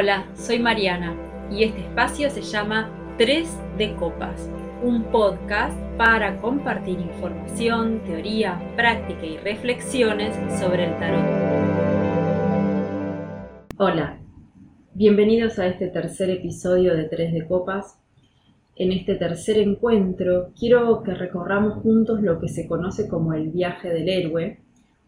Hola, soy Mariana y este espacio se llama 3 de Copas, un podcast para compartir información, teoría, práctica y reflexiones sobre el tarot. Hola, bienvenidos a este tercer episodio de 3 de Copas. En este tercer encuentro quiero que recorramos juntos lo que se conoce como el viaje del héroe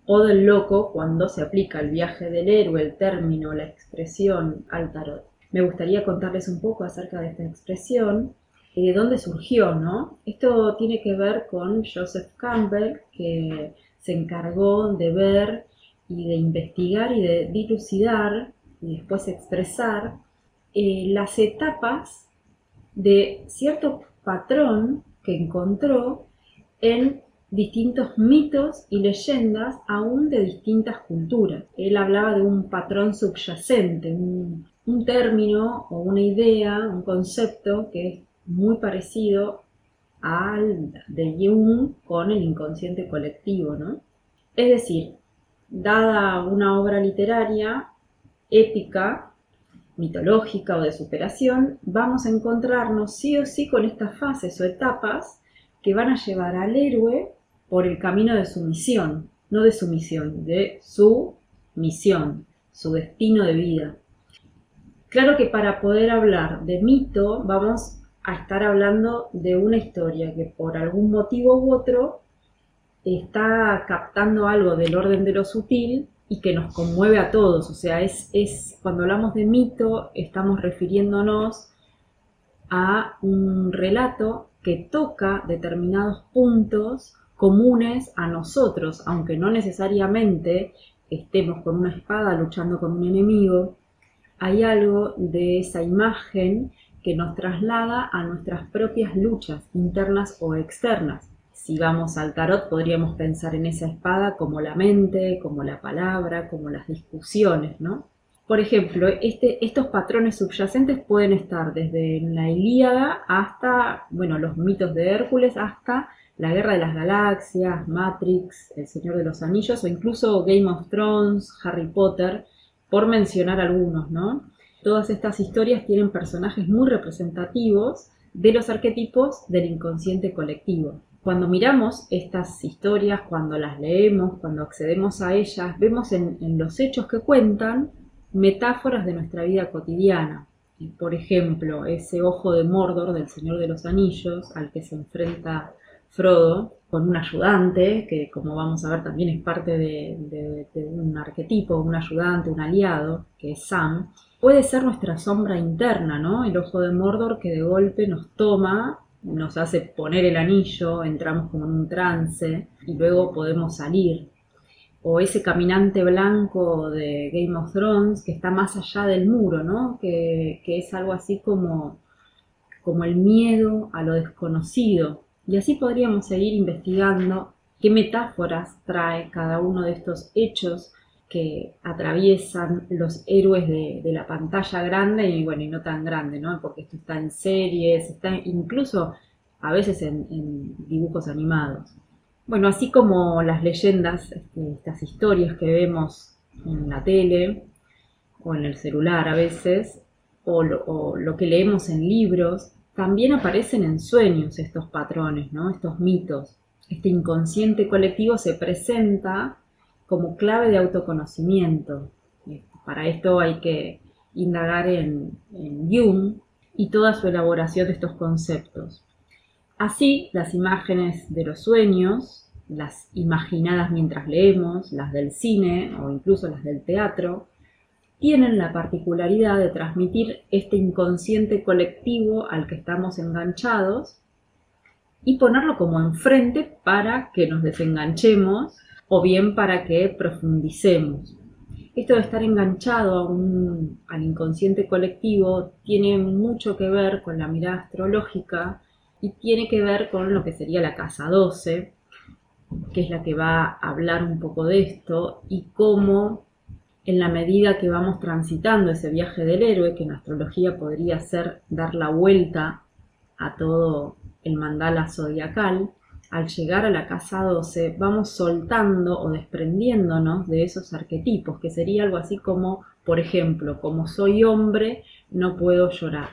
o del loco cuando se aplica el viaje del héroe, el término, la expresión al tarot. Me gustaría contarles un poco acerca de esta expresión y de dónde surgió, ¿no? Esto tiene que ver con Joseph Campbell, que se encargó de ver y de investigar y de dilucidar y después expresar eh, las etapas de cierto patrón que encontró en distintos mitos y leyendas aún de distintas culturas. Él hablaba de un patrón subyacente, un, término o una idea, un concepto que es muy parecido al de Jung con el inconsciente colectivo, ¿no? Es decir, dada una obra literaria épica, mitológica o de superación, vamos a encontrarnos sí o sí con estas fases o etapas que van a llevar al héroe por el camino de su misión, no de su misión, de su misión, su destino de vida. Claro que para poder hablar de mito vamos a estar hablando de una historia que por algún motivo u otro está captando algo del orden de lo sutil y que nos conmueve a todos. O sea, es, es cuando hablamos de mito estamos refiriéndonos a un relato que toca determinados puntos comunes a nosotros, aunque no necesariamente estemos con una espada luchando con un enemigo, hay algo de esa imagen que nos traslada a nuestras propias luchas internas o externas. Si vamos al tarot podríamos pensar en esa espada como la mente, como la palabra, como las discusiones, ¿no? Por ejemplo, este, estos patrones subyacentes pueden estar desde la Ilíada hasta, bueno, los mitos de Hércules, hasta la Guerra de las Galaxias, Matrix, El Señor de los Anillos o incluso Game of Thrones, Harry Potter, por mencionar algunos, ¿no? Todas estas historias tienen personajes muy representativos de los arquetipos del inconsciente colectivo. Cuando miramos estas historias, cuando las leemos, cuando accedemos a ellas, vemos en, en los hechos que cuentan metáforas de nuestra vida cotidiana. Por ejemplo, ese ojo de Mordor del Señor de los Anillos al que se enfrenta Frodo con un ayudante, que como vamos a ver también es parte de, un arquetipo, un ayudante, un aliado, que es Sam, puede ser nuestra sombra interna, ¿no? El ojo de Mordor que de golpe nos toma, nos hace poner el anillo, entramos como en un trance y luego podemos salir. O ese caminante blanco de Game of Thrones que está más allá del muro, ¿no? Que, que es algo así como, como el miedo a lo desconocido, y así podríamos seguir investigando qué metáforas trae cada uno de estos hechos que atraviesan los héroes de, la pantalla grande y bueno, y no tan grande, ¿no? Porque esto está en series, está incluso a veces en, dibujos animados. Bueno, así como las leyendas, este, estas historias que vemos en la tele o en el celular a veces, o lo que leemos en libros, también aparecen en sueños estos patrones, ¿no? estos mitos. Este inconsciente colectivo se presenta como clave de autoconocimiento. Para esto hay que indagar en, en Jung y toda su elaboración de estos conceptos. Así, las imágenes de los sueños, las imaginadas mientras leemos, las del cine o incluso las del teatro, tienen la particularidad de transmitir este inconsciente colectivo al que estamos enganchados y ponerlo como enfrente para que nos desenganchemos o bien para que profundicemos. Esto de estar enganchado al inconsciente colectivo tiene mucho que ver con la mirada astrológica y tiene que ver con lo que sería la casa 12, que es la que va a hablar un poco de esto y cómo en la medida que vamos transitando ese viaje del héroe, que en astrología podría ser dar la vuelta a todo el mandala zodiacal, al llegar a la casa 12 vamos soltando o desprendiéndonos de esos arquetipos, que sería algo así como, por ejemplo, como soy hombre, no puedo llorar.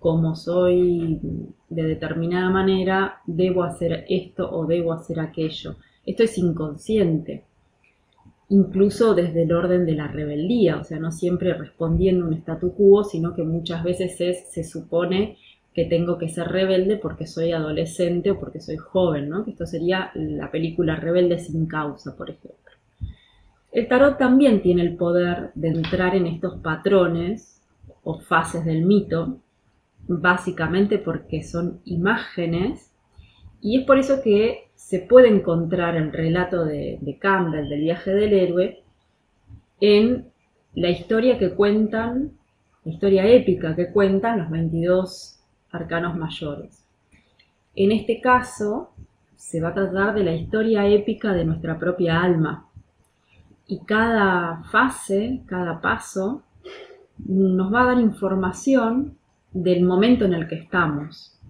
Como soy de determinada manera, debo hacer esto o debo hacer aquello. Esto es inconsciente incluso desde el orden de la rebeldía, o sea, no siempre respondiendo a un statu quo, sino que muchas veces se supone que tengo que ser rebelde porque soy adolescente o porque soy joven, ¿no? Que esto sería la película Rebelde sin causa, por ejemplo. El tarot también tiene el poder de entrar en estos patrones o fases del mito, básicamente porque son imágenes, y es por eso que se puede encontrar el relato de, Campbell del viaje del héroe en la historia que cuentan, la historia épica que cuentan los 22 arcanos mayores. En este caso, se va a tratar de la historia épica de nuestra propia alma. Y cada fase, cada paso, nos va a dar información del momento en el que estamos.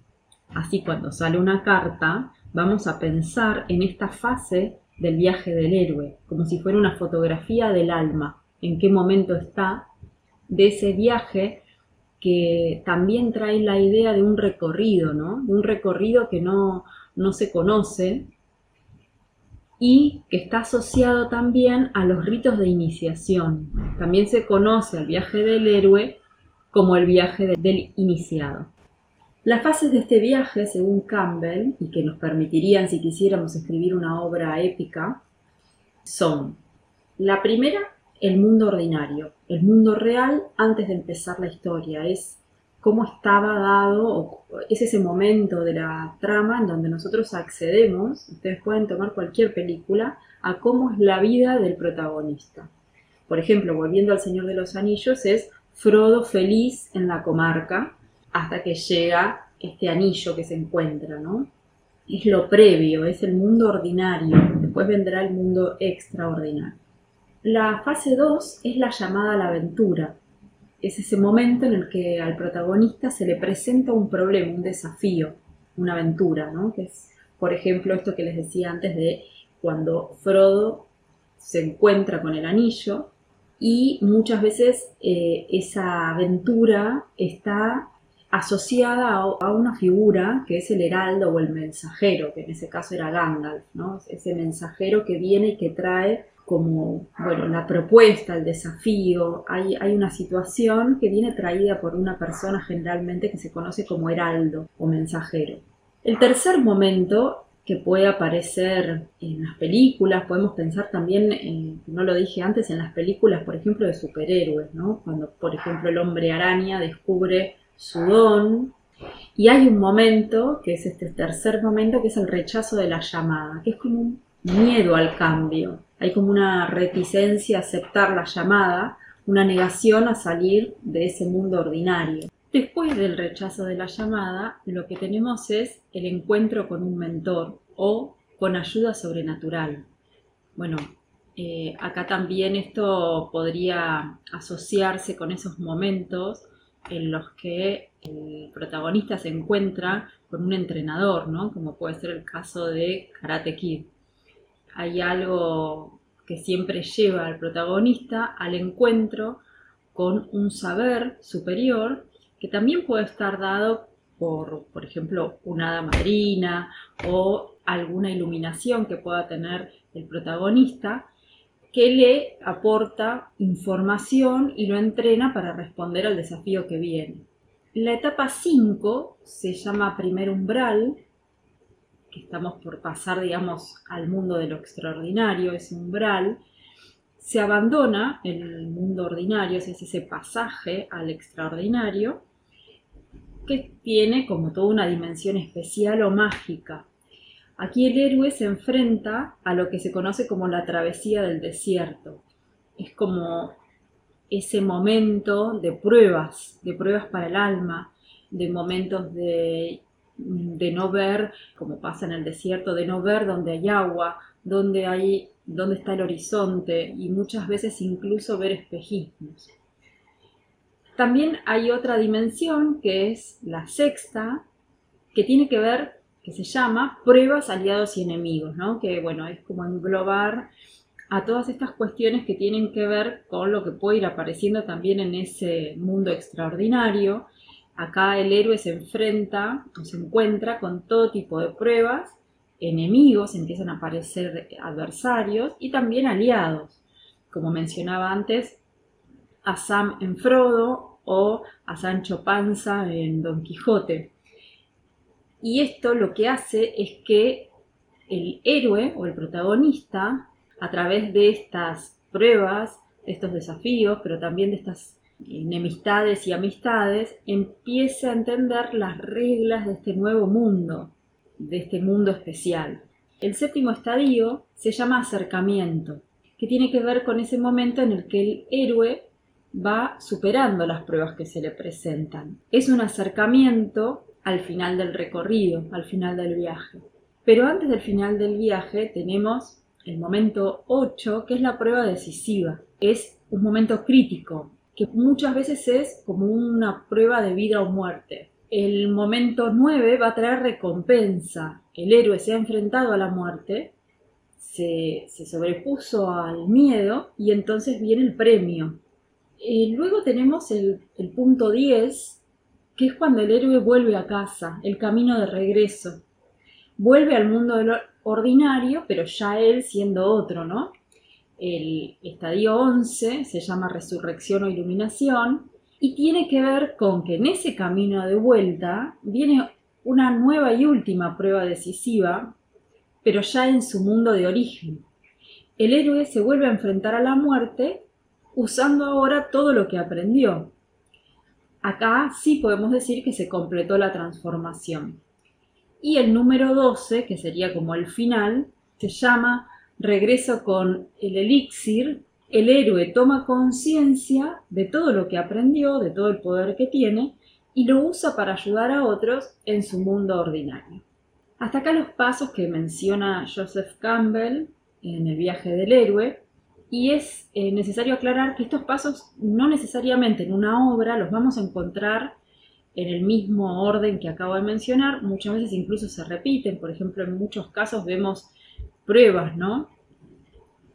Así cuando sale una carta, vamos a pensar en esta fase del viaje del héroe, como si fuera una fotografía del alma, en qué momento está de ese viaje que también trae la idea de un recorrido, ¿no? De un recorrido que no, no se conoce y que está asociado también a los ritos de iniciación. También se conoce al viaje del héroe como el viaje del iniciado. Las fases de este viaje, según Campbell, y que nos permitirían si quisiéramos escribir una obra épica, son la primera, el mundo ordinario, el mundo real antes de empezar la historia, es cómo estaba dado, es ese momento de la trama en donde nosotros accedemos, ustedes pueden tomar cualquier película, a cómo es la vida del protagonista. Por ejemplo, volviendo al Señor de los Anillos, es Frodo feliz en la comarca, hasta que llega este anillo que se encuentra, ¿no? Es lo previo, es el mundo ordinario, después vendrá el mundo extraordinario. La fase 2 es la llamada a la aventura. Es ese momento en el que al protagonista se le presenta un problema, un desafío, una aventura, ¿no? Que es, por ejemplo, esto que les decía antes de cuando Frodo se encuentra con el anillo y muchas veces eh, esa aventura está asociada a, una figura que es el heraldo o el mensajero, que en ese caso era Gandalf, ¿no? Ese mensajero que viene y que trae como, bueno, la propuesta, el desafío, hay, hay una situación que viene traída por una persona generalmente que se conoce como heraldo o mensajero. El tercer momento que puede aparecer en las películas, podemos pensar también, no lo dije antes, en las películas, por ejemplo, de superhéroes, ¿no? Cuando, por ejemplo, el hombre araña descubre su don. Y hay un momento, que es este tercer momento, que es el rechazo de la llamada, que es como un miedo al cambio. Hay como una reticencia a aceptar la llamada, una negación a salir de ese mundo ordinario. Después del rechazo de la llamada, lo que tenemos es el encuentro con un mentor o con ayuda sobrenatural. Bueno, eh, acá también esto podría asociarse con esos momentos en los que el protagonista se encuentra con un entrenador, ¿no? Como puede ser el caso de Karate Kid. Hay algo que siempre lleva al protagonista al encuentro con un saber superior que también puede estar dado por, por ejemplo, una hada madrina o alguna iluminación que pueda tener el protagonista que le aporta información y lo entrena para responder al desafío que viene. La etapa 5 se llama primer umbral, que estamos por pasar, digamos, al mundo de lo extraordinario, ese umbral, se abandona el mundo ordinario, es ese pasaje al extraordinario, que tiene como toda una dimensión especial o mágica. Aquí el héroe se enfrenta a lo que se conoce como la travesía del desierto. Es como ese momento de pruebas, de pruebas para el alma, de momentos de, de no ver, como pasa en el desierto, de no ver dónde hay agua, dónde, hay, dónde está el horizonte y muchas veces incluso ver espejismos. También hay otra dimensión que es la sexta, que tiene que ver que se llama Pruebas, Aliados y Enemigos, ¿no? que bueno, es como englobar a todas estas cuestiones que tienen que ver con lo que puede ir apareciendo también en ese mundo extraordinario. Acá el héroe se enfrenta o se encuentra con todo tipo de pruebas, enemigos, empiezan a aparecer adversarios y también aliados. Como mencionaba antes, a Sam en Frodo o a Sancho Panza en Don Quijote. Y esto lo que hace es que el héroe o el protagonista, a través de estas pruebas, de estos desafíos, pero también de estas enemistades y amistades, empiece a entender las reglas de este nuevo mundo, de este mundo especial. El séptimo estadio se llama acercamiento, que tiene que ver con ese momento en el que el héroe va superando las pruebas que se le presentan. Es un acercamiento al final del recorrido, al final del viaje. Pero antes del final del viaje tenemos el momento 8, que es la prueba decisiva. Es un momento crítico, que muchas veces es como una prueba de vida o muerte. El momento 9 va a traer recompensa. El héroe se ha enfrentado a la muerte, se, sobrepuso al miedo y entonces viene el premio. Eh, luego tenemos el, el punto 10, que es cuando el héroe vuelve a casa, el camino de regreso. Vuelve al mundo ordinario, pero ya él siendo otro, ¿no? El estadio 11 se llama resurrección o iluminación y tiene que ver con que en ese camino de vuelta viene una nueva y última prueba decisiva, pero ya en su mundo de origen. El héroe se vuelve a enfrentar a la muerte usando ahora todo lo que aprendió, Acá sí podemos decir que se completó la transformación. Y el número 12, que sería como el final, se llama Regreso con el elixir. El héroe toma conciencia de todo lo que aprendió, de todo el poder que tiene, y lo usa para ayudar a otros en su mundo ordinario. Hasta acá los pasos que menciona Joseph Campbell en el viaje del héroe, y es eh, necesario aclarar que estos pasos no necesariamente en una obra los vamos a encontrar en el mismo orden que acabo de mencionar, muchas veces incluso se repiten, por ejemplo, en muchos casos vemos pruebas, ¿no?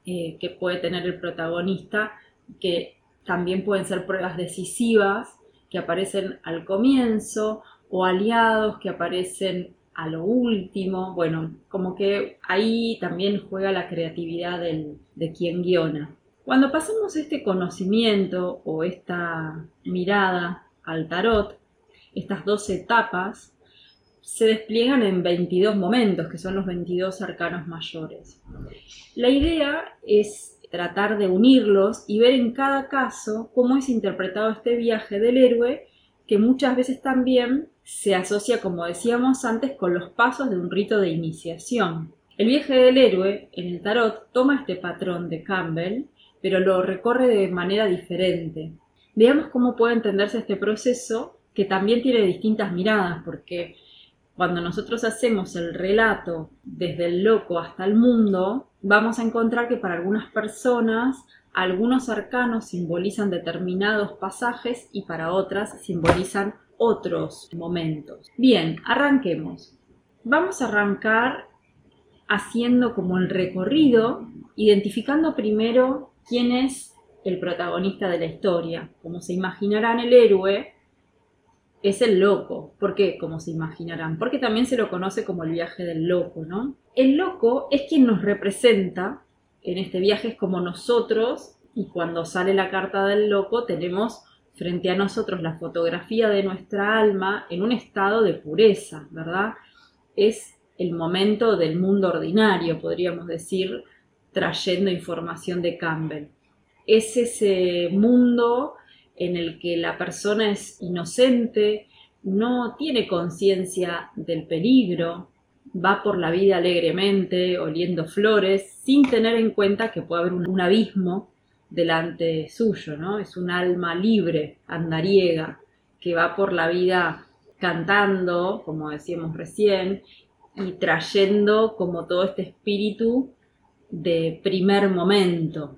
Eh, que puede tener el protagonista, que también pueden ser pruebas decisivas, que aparecen al comienzo, o aliados que aparecen a lo último, bueno, como que ahí también juega la creatividad de quien guiona. Cuando pasamos este conocimiento o esta mirada al tarot, estas dos etapas se despliegan en 22 momentos, que son los 22 arcanos mayores. La idea es tratar de unirlos y ver en cada caso cómo es interpretado este viaje del héroe, que muchas veces también se asocia, como decíamos antes, con los pasos de un rito de iniciación. El viaje del héroe en el tarot toma este patrón de Campbell, pero lo recorre de manera diferente. Veamos cómo puede entenderse este proceso, que también tiene distintas miradas, porque cuando nosotros hacemos el relato desde el loco hasta el mundo, vamos a encontrar que para algunas personas algunos arcanos simbolizan determinados pasajes y para otras simbolizan otros momentos. Bien, arranquemos. Vamos a arrancar haciendo como el recorrido, identificando primero quién es el protagonista de la historia. Como se imaginarán, el héroe es el loco. ¿Por qué? Como se imaginarán. Porque también se lo conoce como el viaje del loco, ¿no? El loco es quien nos representa en este viaje, es como nosotros, y cuando sale la carta del loco tenemos frente a nosotros la fotografía de nuestra alma en un estado de pureza, ¿verdad? Es el momento del mundo ordinario, podríamos decir, trayendo información de Campbell. Es ese mundo en el que la persona es inocente, no tiene conciencia del peligro, va por la vida alegremente, oliendo flores, sin tener en cuenta que puede haber un, abismo delante suyo, ¿no? Es un alma libre, andariega, que va por la vida cantando, como decíamos recién, y trayendo como todo este espíritu de primer momento.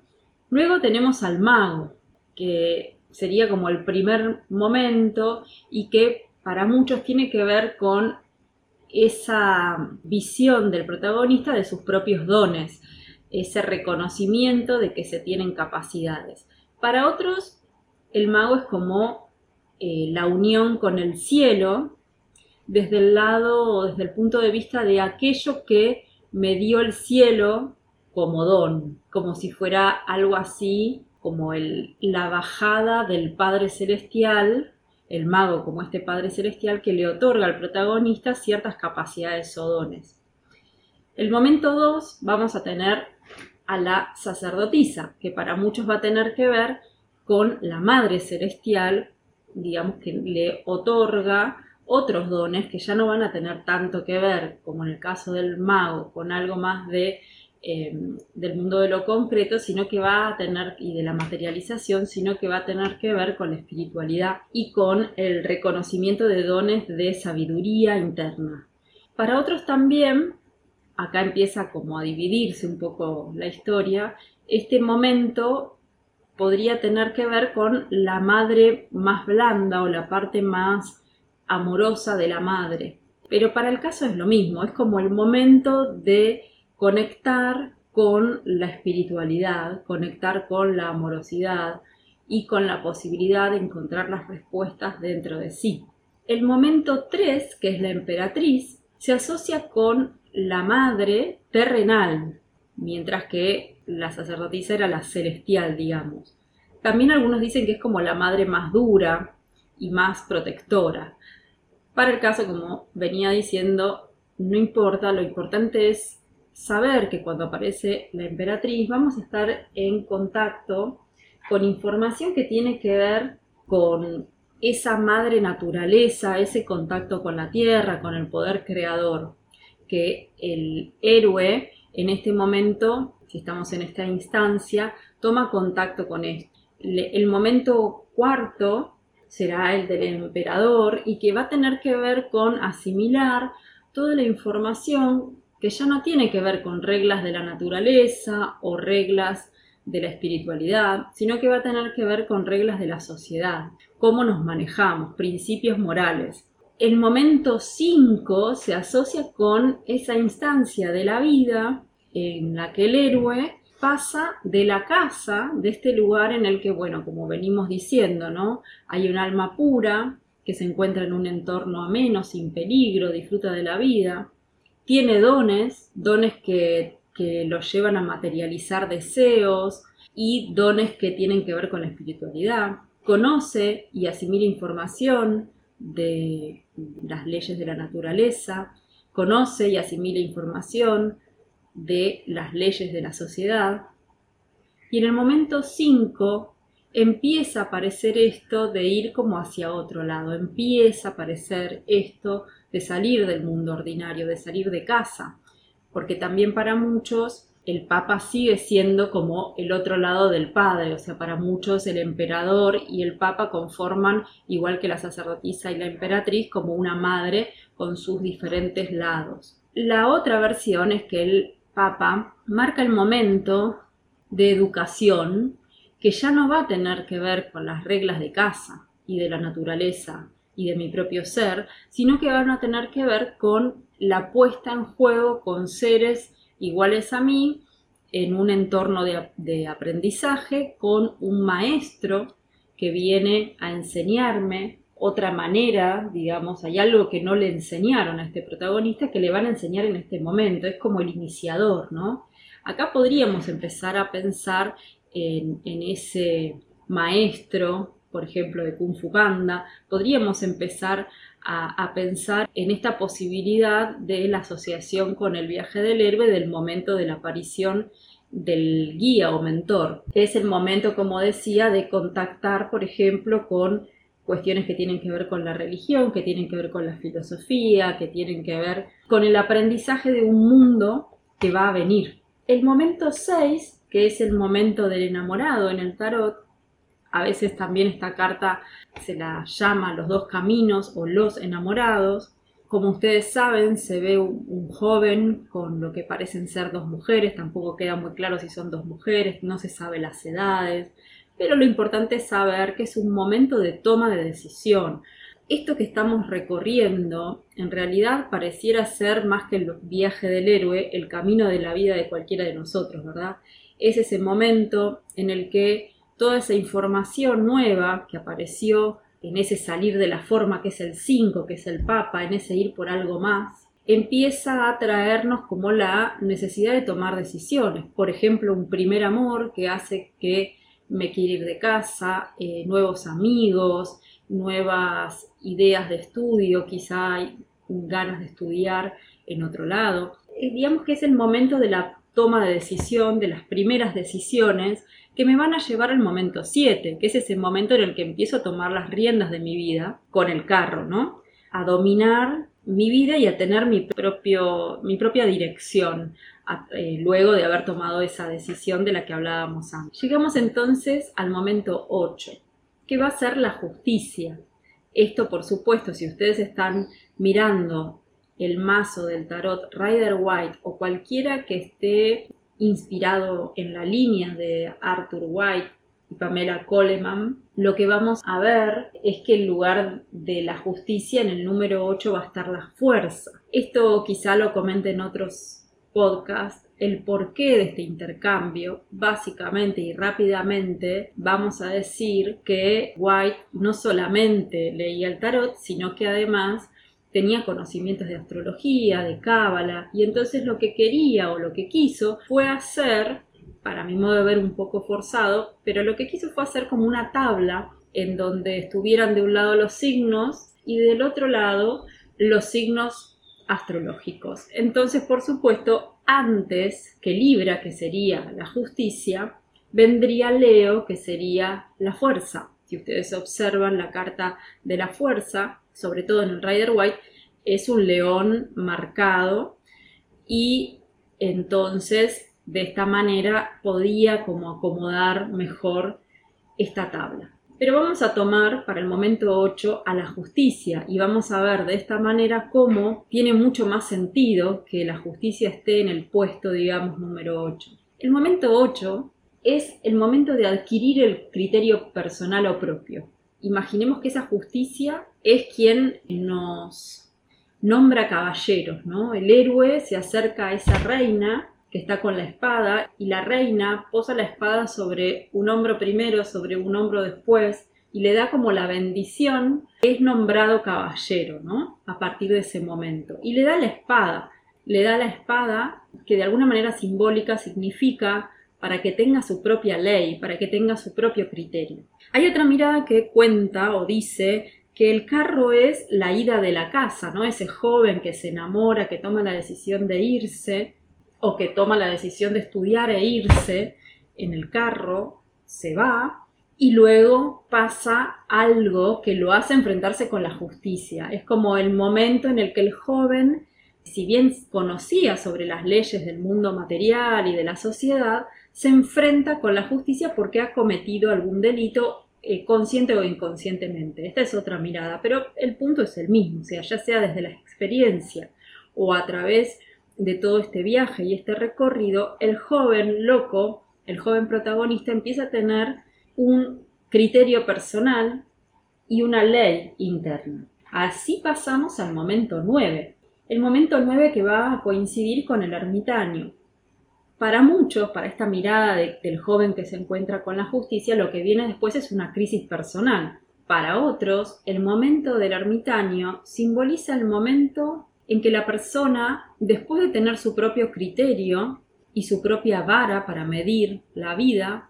Luego tenemos al mago, que sería como el primer momento y que para muchos tiene que ver con esa visión del protagonista de sus propios dones, ese reconocimiento de que se tienen capacidades. Para otros, el mago es como eh, la unión con el cielo desde el lado desde el punto de vista de aquello que me dio el cielo como don, como si fuera algo así como el, la bajada del Padre Celestial, el mago como este Padre Celestial que le otorga al protagonista ciertas capacidades o dones. El momento 2 vamos a tener a la sacerdotisa, que para muchos va a tener que ver con la Madre Celestial, digamos que le otorga otros dones que ya no van a tener tanto que ver, como en el caso del mago, con algo más de, em, del mundo de lo concreto, sino que va a tener, y de la materialización, sino que va a tener que ver con la espiritualidad y con el reconocimiento de dones de sabiduría interna. Para otros también, acá empieza como a dividirse un poco la historia, este momento podría tener que ver con la madre más blanda o la parte más amorosa de la madre. Pero para el caso es lo mismo, es como el momento de conectar con la espiritualidad, conectar con la amorosidad y con la posibilidad de encontrar las respuestas dentro de sí. El momento 3, que es la emperatriz, se asocia con la madre terrenal, mientras que la sacerdotisa era la celestial, digamos. También algunos dicen que es como la madre más dura y más protectora. Para el caso, como venía diciendo, no importa, lo importante es saber que cuando aparece la emperatriz vamos a estar en contacto con información que tiene que ver con esa madre naturaleza, ese contacto con la tierra, con el poder creador, que el héroe en este momento, si estamos en esta instancia, toma contacto con esto. El momento cuarto será el del emperador y que va a tener que ver con asimilar toda la información que ya no tiene que ver con reglas de la naturaleza o reglas de la espiritualidad, sino que va a tener que ver con reglas de la sociedad, cómo nos manejamos, principios morales. El momento 5 se asocia con esa instancia de la vida en la que el héroe pasa de la casa, de este lugar en el que, bueno, como venimos diciendo, ¿no? Hay un alma pura que se encuentra en un entorno ameno, sin peligro, disfruta de la vida, tiene dones, dones que, que lo llevan a materializar deseos y dones que tienen que ver con la espiritualidad, conoce y asimila información de las leyes de la naturaleza, conoce y asimila información de las leyes de la sociedad. Y en el momento 5 empieza a aparecer esto de ir como hacia otro lado, empieza a aparecer esto de salir del mundo ordinario, de salir de casa, porque también para muchos el Papa sigue siendo como el otro lado del Padre, o sea, para muchos el emperador y el Papa conforman, igual que la sacerdotisa y la emperatriz, como una madre con sus diferentes lados. La otra versión es que el Papa marca el momento de educación que ya no va a tener que ver con las reglas de casa y de la naturaleza y de mi propio ser, sino que van a tener que ver con la puesta en juego con seres iguales a mí en un entorno de, aprendizaje, con un maestro que viene a enseñarme otra manera, digamos, hay algo que no le enseñaron a este protagonista que le van a enseñar en este momento, es como el iniciador, ¿no? Acá podríamos empezar a pensar en, ese maestro, por ejemplo, de Kung Fu Panda, podríamos empezar a, pensar en esta posibilidad de la asociación con el viaje del héroe del momento de la aparición del guía o mentor. Es el momento, como decía, de contactar, por ejemplo, con cuestiones que tienen que ver con la religión, que tienen que ver con la filosofía, que tienen que ver con el aprendizaje de un mundo que va a venir. El momento 6, que es el momento del enamorado en el tarot, a veces también esta carta se la llama los dos caminos o los enamorados. Como ustedes saben, se ve un, joven con lo que parecen ser dos mujeres, tampoco queda muy claro si son dos mujeres, no se sabe las edades, pero lo importante es saber que es un momento de toma de decisión. esto que estamos recorriendo en realidad pareciera ser más que el viaje del héroe, el camino de la vida de cualquiera de nosotros, ¿verdad? Es ese momento en el que toda esa información nueva que apareció en ese salir de la forma que es el 5, que es el Papa, en ese ir por algo más, empieza a traernos como la necesidad de tomar decisiones. Por ejemplo, un primer amor que hace que me quiera ir de casa, eh, nuevos amigos, nuevas ideas de estudio, quizá hay ganas de estudiar en otro lado. Eh, digamos que es el momento de la toma de decisión, de las primeras decisiones que me van a llevar al momento 7, que es ese momento en el que empiezo a tomar las riendas de mi vida con el carro, ¿no? A dominar mi vida y a tener mi, propio, mi propia dirección, eh, luego de haber tomado esa decisión de la que hablábamos antes. Llegamos entonces al momento 8, que va a ser la justicia. Esto, por supuesto, si ustedes están mirando el mazo del tarot Rider White o cualquiera que esté inspirado en la línea de Arthur White y Pamela Coleman, lo que vamos a ver es que en lugar de la justicia en el número 8 va a estar la fuerza. Esto quizá lo comente en otros podcasts, el porqué de este intercambio, básicamente y rápidamente vamos a decir que White no solamente leía el tarot, sino que además tenía conocimientos de astrología, de cábala, y entonces lo que quería o lo que quiso fue hacer, para mi modo de ver un poco forzado, pero lo que quiso fue hacer como una tabla en donde estuvieran de un lado los signos y del otro lado los signos astrológicos. Entonces, por supuesto, antes que Libra, que sería la justicia, vendría Leo, que sería la fuerza. Si ustedes observan la carta de la fuerza, sobre todo en el Rider White, es un león marcado y entonces de esta manera podía como acomodar mejor esta tabla. Pero vamos a tomar para el momento 8 a la justicia y vamos a ver de esta manera cómo tiene mucho más sentido que la justicia esté en el puesto, digamos, número 8. El momento 8 es el momento de adquirir el criterio personal o propio. Imaginemos que esa justicia es quien nos nombra caballeros, ¿no? El héroe se acerca a esa reina que está con la espada y la reina posa la espada sobre un hombro primero, sobre un hombro después y le da como la bendición, es nombrado caballero, ¿no? A partir de ese momento. Y le da la espada, le da la espada que de alguna manera simbólica significa para que tenga su propia ley, para que tenga su propio criterio. Hay otra mirada que cuenta o dice que el carro es la ida de la casa, ¿no? Ese joven que se enamora, que toma la decisión de irse o que toma la decisión de estudiar e irse en el carro, se va y luego pasa algo que lo hace enfrentarse con la justicia. Es como el momento en el que el joven, si bien conocía sobre las leyes del mundo material y de la sociedad, se enfrenta con la justicia porque ha cometido algún delito eh, consciente o inconscientemente. Esta es otra mirada, pero el punto es el mismo, o sea, ya sea desde la experiencia o a través de todo este viaje y este recorrido, el joven loco, el joven protagonista empieza a tener un criterio personal y una ley interna. Así pasamos al momento 9. El momento 9 que va a coincidir con el ermitaño. Para muchos, para esta mirada del joven que se encuentra con la justicia, lo que viene después es una crisis personal. Para otros, el momento del ermitaño simboliza el momento en que la persona, después de tener su propio criterio y su propia vara para medir la vida,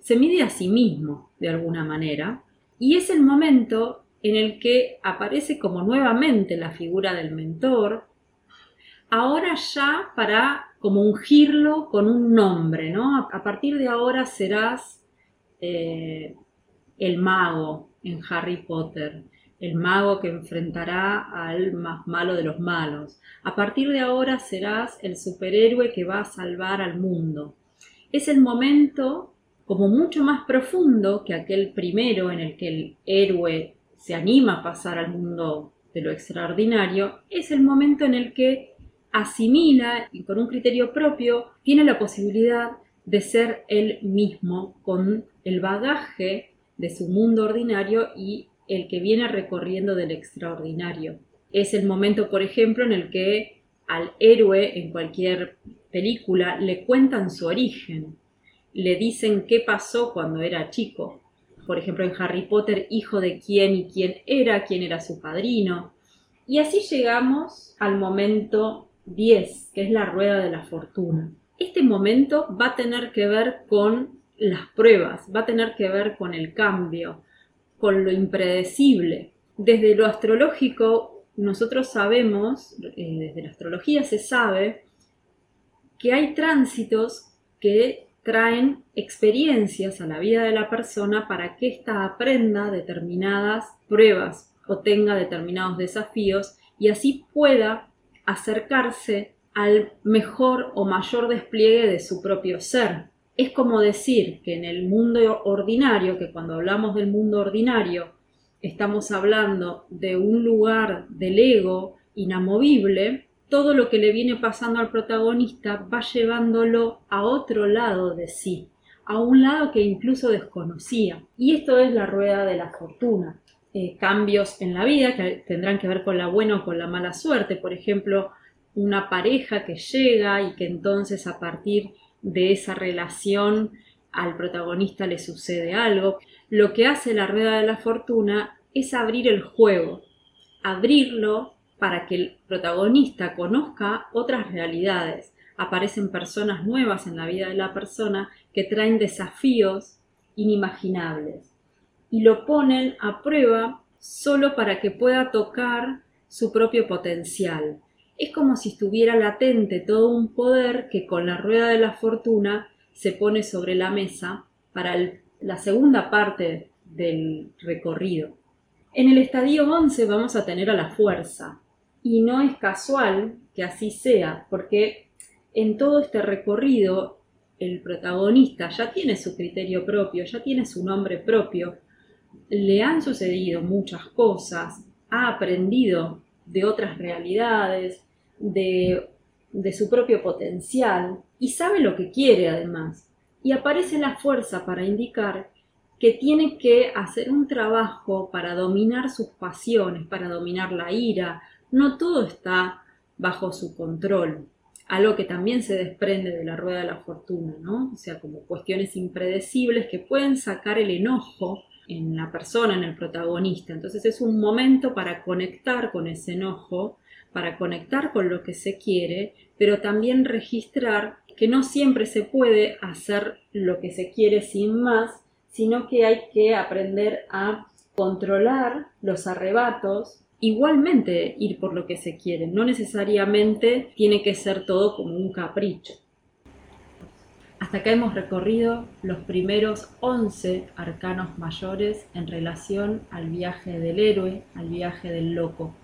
se mide a sí mismo, de alguna manera, y es el momento en el que aparece como nuevamente la figura del mentor, ahora ya para como ungirlo con un nombre, ¿no? A partir de ahora serás eh, el mago en Harry Potter, el mago que enfrentará al más malo de los malos. A partir de ahora serás el superhéroe que va a salvar al mundo. Es el momento como mucho más profundo que aquel primero en el que el héroe se anima a pasar al mundo de lo extraordinario, es el momento en el que asimila y con un criterio propio tiene la posibilidad de ser él mismo con el bagaje de su mundo ordinario y el que viene recorriendo del extraordinario. Es el momento, por ejemplo, en el que al héroe en cualquier película le cuentan su origen, le dicen qué pasó cuando era chico. Por ejemplo, en Harry Potter, hijo de quién y quién era, quién era su padrino. Y así llegamos al momento 10, que es la rueda de la fortuna. Este momento va a tener que ver con las pruebas, va a tener que ver con el cambio, con lo impredecible. Desde lo astrológico, nosotros sabemos, eh, desde la astrología se sabe, que hay tránsitos que traen experiencias a la vida de la persona para que ésta aprenda determinadas pruebas o tenga determinados desafíos y así pueda acercarse al mejor o mayor despliegue de su propio ser. Es como decir que en el mundo ordinario, que cuando hablamos del mundo ordinario, estamos hablando de un lugar del ego inamovible, todo lo que le viene pasando al protagonista va llevándolo a otro lado de sí, a un lado que incluso desconocía. Y esto es la rueda de la fortuna. Eh, cambios en la vida que tendrán que ver con la buena o con la mala suerte. Por ejemplo, una pareja que llega y que entonces a partir de esa relación al protagonista le sucede algo. Lo que hace la rueda de la fortuna es abrir el juego, abrirlo para que el protagonista conozca otras realidades. Aparecen personas nuevas en la vida de la persona que traen desafíos inimaginables y lo ponen a prueba solo para que pueda tocar su propio potencial. Es como si estuviera latente todo un poder que con la rueda de la fortuna se pone sobre la mesa para la segunda parte del recorrido. En el estadio 11 vamos a tener a la fuerza y no es casual que así sea porque en todo este recorrido el protagonista ya tiene su criterio propio, ya tiene su nombre propio le han sucedido muchas cosas, ha aprendido de otras realidades, de, de su propio potencial y sabe lo que quiere además. Y aparece la fuerza para indicar que tiene que hacer un trabajo para dominar sus pasiones, para dominar la ira. No todo está bajo su control. Algo que también se desprende de la rueda de la fortuna, ¿no? O sea, como cuestiones impredecibles que pueden sacar el enojo en la persona, en el protagonista. Entonces es un momento para conectar con ese enojo, para conectar con lo que se quiere, pero también registrar que no siempre se puede hacer lo que se quiere sin más, sino que hay que aprender a controlar los arrebatos, igualmente ir por lo que se quiere, no necesariamente tiene que ser todo como un capricho. Hasta acá hemos recorrido los primeros 11 arcanos mayores en relación al viaje del héroe, al viaje del loco.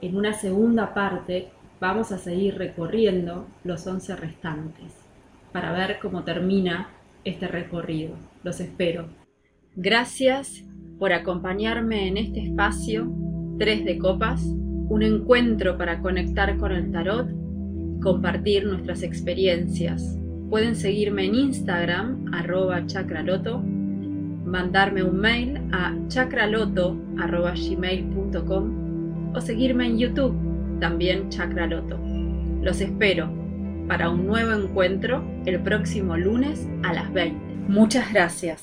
En una segunda parte vamos a seguir recorriendo los 11 restantes para ver cómo termina este recorrido. Los espero. Gracias por acompañarme en este espacio 3 de copas, un encuentro para conectar con el tarot, compartir nuestras experiencias Pueden seguirme en Instagram, arroba chacraloto, mandarme un mail a chacraloto.gmail.com o seguirme en YouTube, también chacraloto. Los espero para un nuevo encuentro el próximo lunes a las 20. Muchas gracias.